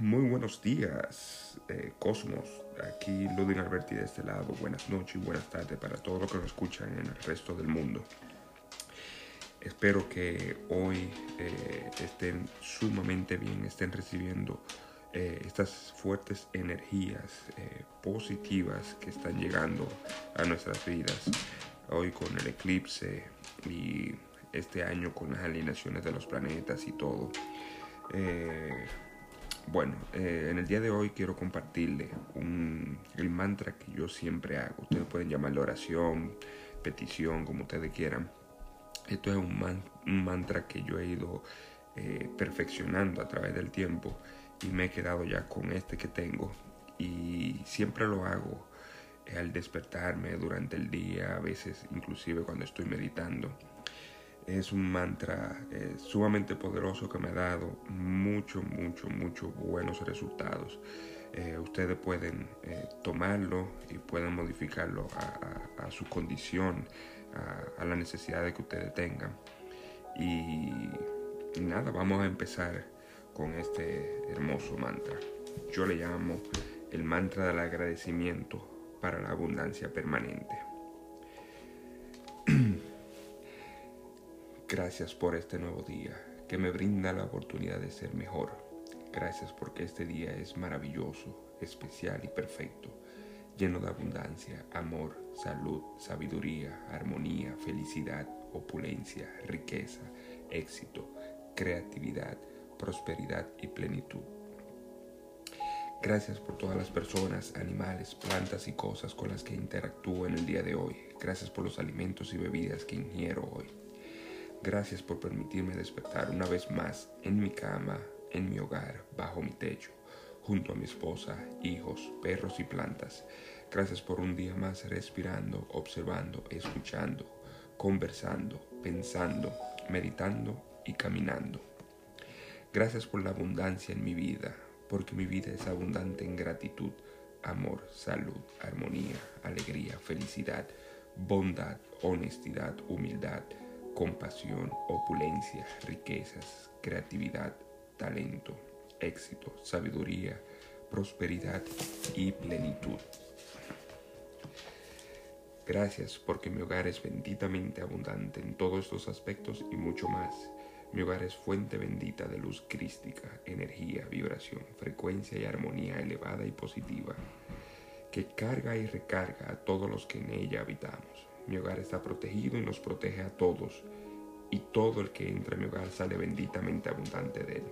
Muy buenos días, eh, Cosmos. Aquí Ludwig Alberti de este lado. Buenas noches y buenas tardes para todos los que nos escuchan en el resto del mundo. Espero que hoy eh, estén sumamente bien, estén recibiendo eh, estas fuertes energías positivas que están llegando a nuestras vidas. Hoy con el eclipse y este año con las alineaciones de los planetas y todo. Bueno, eh, en el día de hoy quiero compartirle el mantra que yo siempre hago. Ustedes pueden llamarlo oración, petición, como ustedes quieran. Esto es un, mantra que yo he ido eh, perfeccionando a través del tiempo y me he quedado ya con este que tengo. Y siempre lo hago eh, al despertarme durante el día, a veces inclusive cuando estoy meditando es un mantra eh, sumamente poderoso que me ha dado mucho, mucho, mucho buenos resultados. Eh, ustedes pueden eh, tomarlo y pueden modificarlo a, su condición, a, la necesidad de que ustedes tengan. Y nada, vamos a empezar con este hermoso mantra. Yo le llamo el mantra del agradecimiento para la abundancia permanente. Gracias por este nuevo día que me brinda la oportunidad de ser mejor. Gracias porque este día es maravilloso, especial y perfecto, lleno de abundancia, amor, salud, sabiduría, armonía, felicidad, opulencia, riqueza, éxito, creatividad, prosperidad y plenitud. Gracias por todas las personas, animales, plantas y cosas con las que interactúo en el día de hoy. Gracias por los alimentos y bebidas que ingiero hoy. Gracias por permitirme despertar una vez más en mi cama, en mi hogar, bajo mi techo, junto a mi esposa, hijos, perros y plantas. Gracias por un día más respirando, observando, escuchando, conversando, pensando, meditando y caminando. Gracias por la abundancia en mi vida, porque mi vida es abundante en gratitud, amor, salud, armonía, alegría, felicidad, bondad, honestidad, humildad, compasión, opulencia, riquezas, creatividad, talento, éxito, sabiduría, prosperidad y plenitud. Gracias porque mi hogar es benditamente abundante en todos estos aspectos y mucho más. Mi hogar es fuente bendita de luz crística, energía, vibración, frecuencia y armonía elevada y positiva, que carga y recarga a todos los que en ella habitamos. Mi hogar está protegido y nos protege a todos, y todo el que entra en mi hogar sale benditamente abundante de él.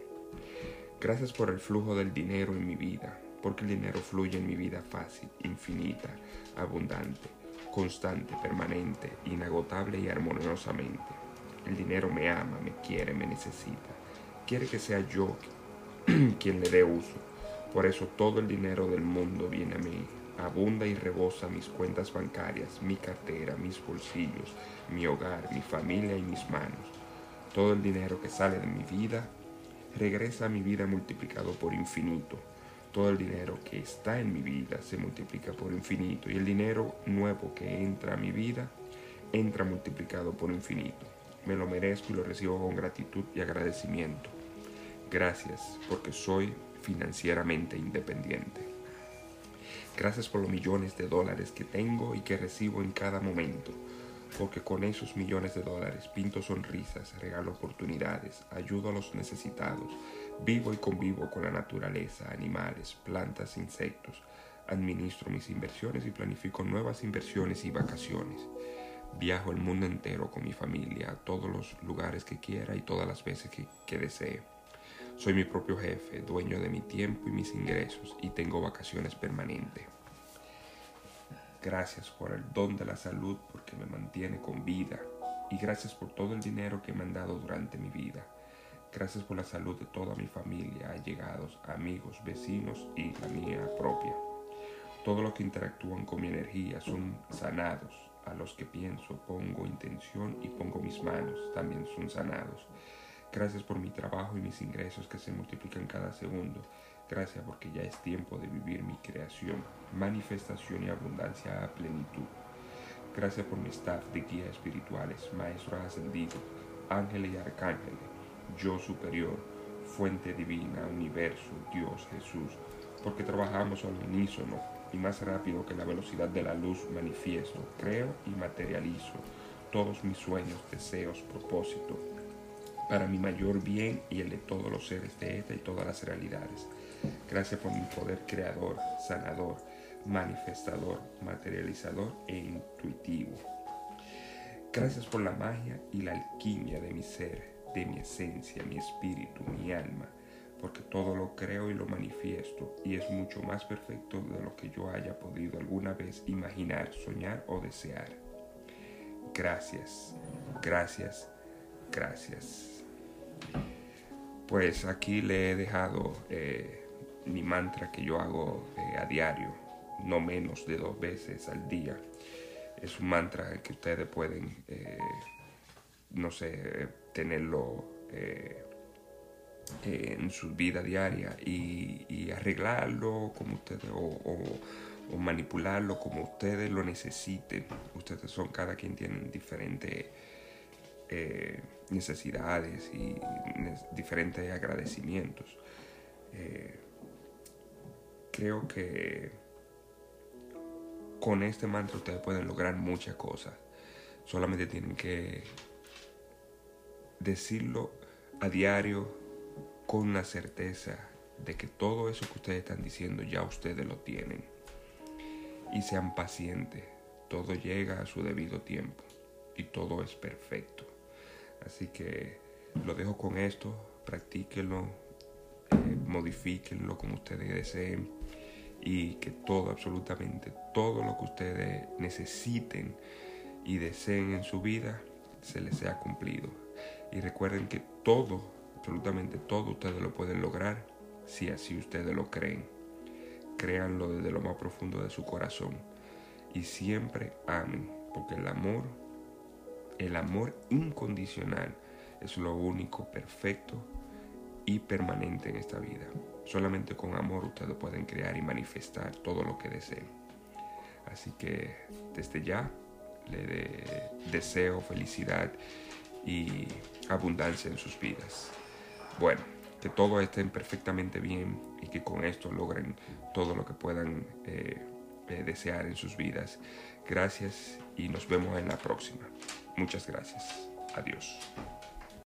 Gracias por el flujo del dinero en mi vida, porque el dinero fluye en mi vida fácil, infinita, abundante, constante, permanente, inagotable y armoniosamente. El dinero me ama, me quiere, me necesita. Quiere que sea yo quien le dé uso. Por eso todo el dinero del mundo viene a mí abunda y rebosa mis cuentas bancarias, mi cartera, mis bolsillos, mi hogar, mi familia y mis manos. Todo el dinero que sale de mi vida regresa a mi vida multiplicado por infinito. Todo el dinero que está en mi vida se multiplica por infinito y el dinero nuevo que entra a mi vida entra multiplicado por infinito. Me lo merezco y lo recibo con gratitud y agradecimiento. Gracias porque soy financieramente independiente. Gracias por los millones de dólares que tengo y que recibo en cada momento, porque con esos millones de dólares pinto sonrisas, regalo oportunidades, ayudo a los necesitados, vivo y convivo con la naturaleza, animales, plantas, insectos, administro mis inversiones y planifico nuevas inversiones y vacaciones. Viajo el mundo entero con mi familia, a todos los lugares que quiera y todas las veces que, que desee. Soy mi propio jefe, dueño de mi tiempo y mis ingresos y tengo vacaciones permanentes. Gracias por el don de la salud porque me mantiene con vida y gracias por todo el dinero que me han dado durante mi vida. Gracias por la salud de toda mi familia, allegados, amigos, vecinos y la mía propia. Todos los que interactúan con mi energía son sanados. A los que pienso, pongo intención y pongo mis manos, también son sanados. Gracias por mi trabajo y mis ingresos que se multiplican cada segundo. Gracias porque ya es tiempo de vivir mi creación, manifestación y abundancia a plenitud. Gracias por mi staff de guías espirituales, maestros ascendidos, ángeles y arcángeles, yo superior, fuente divina, universo, Dios, Jesús, porque trabajamos al unísono y más rápido que la velocidad de la luz manifiesto, creo y materializo todos mis sueños, deseos, propósitos, para mi mayor bien y el de todos los seres de esta y todas las realidades. Gracias por mi poder creador, sanador, manifestador, materializador e intuitivo. Gracias por la magia y la alquimia de mi ser, de mi esencia, mi espíritu, mi alma, porque todo lo creo y lo manifiesto y es mucho más perfecto de lo que yo haya podido alguna vez imaginar, soñar o desear. Gracias, gracias, gracias. Pues aquí le he dejado eh, mi mantra que yo hago eh, a diario, no menos de dos veces al día es un mantra que ustedes pueden, eh, no sé, tenerlo en su vida diaria y, arreglarlo como ustedes o, manipularlo como ustedes lo necesiten. Ustedes son, cada quien tiene diferentes eh, necesidades y diferentes agradecimientos. creo que con este mantra ustedes pueden lograr muchas cosas. Solamente tienen que decirlo a diario con la certeza de que todo eso que ustedes están diciendo ya ustedes lo tienen. Y sean pacientes. Todo llega a su debido tiempo y todo es perfecto. Así que lo dejo con esto. Practíquenlo, eh, modifíquenlo como ustedes deseen y que todo, absolutamente todo lo que ustedes necesiten y deseen en su vida se les sea cumplido. Y recuerden que todo, absolutamente todo ustedes lo pueden lograr si así ustedes lo creen. Créanlo desde lo más profundo de su corazón y siempre amen, porque el amor, el amor incondicional es lo único perfecto y permanente en esta vida. Solamente con amor ustedes pueden crear y manifestar todo lo que deseen. Así que desde ya le deseo felicidad y abundancia en sus vidas. Bueno, que todos estén perfectamente bien y que con esto logren todo lo que puedan eh, desear en sus vidas. Gracias y nos vemos en la próxima. Muchas gracias. Adiós.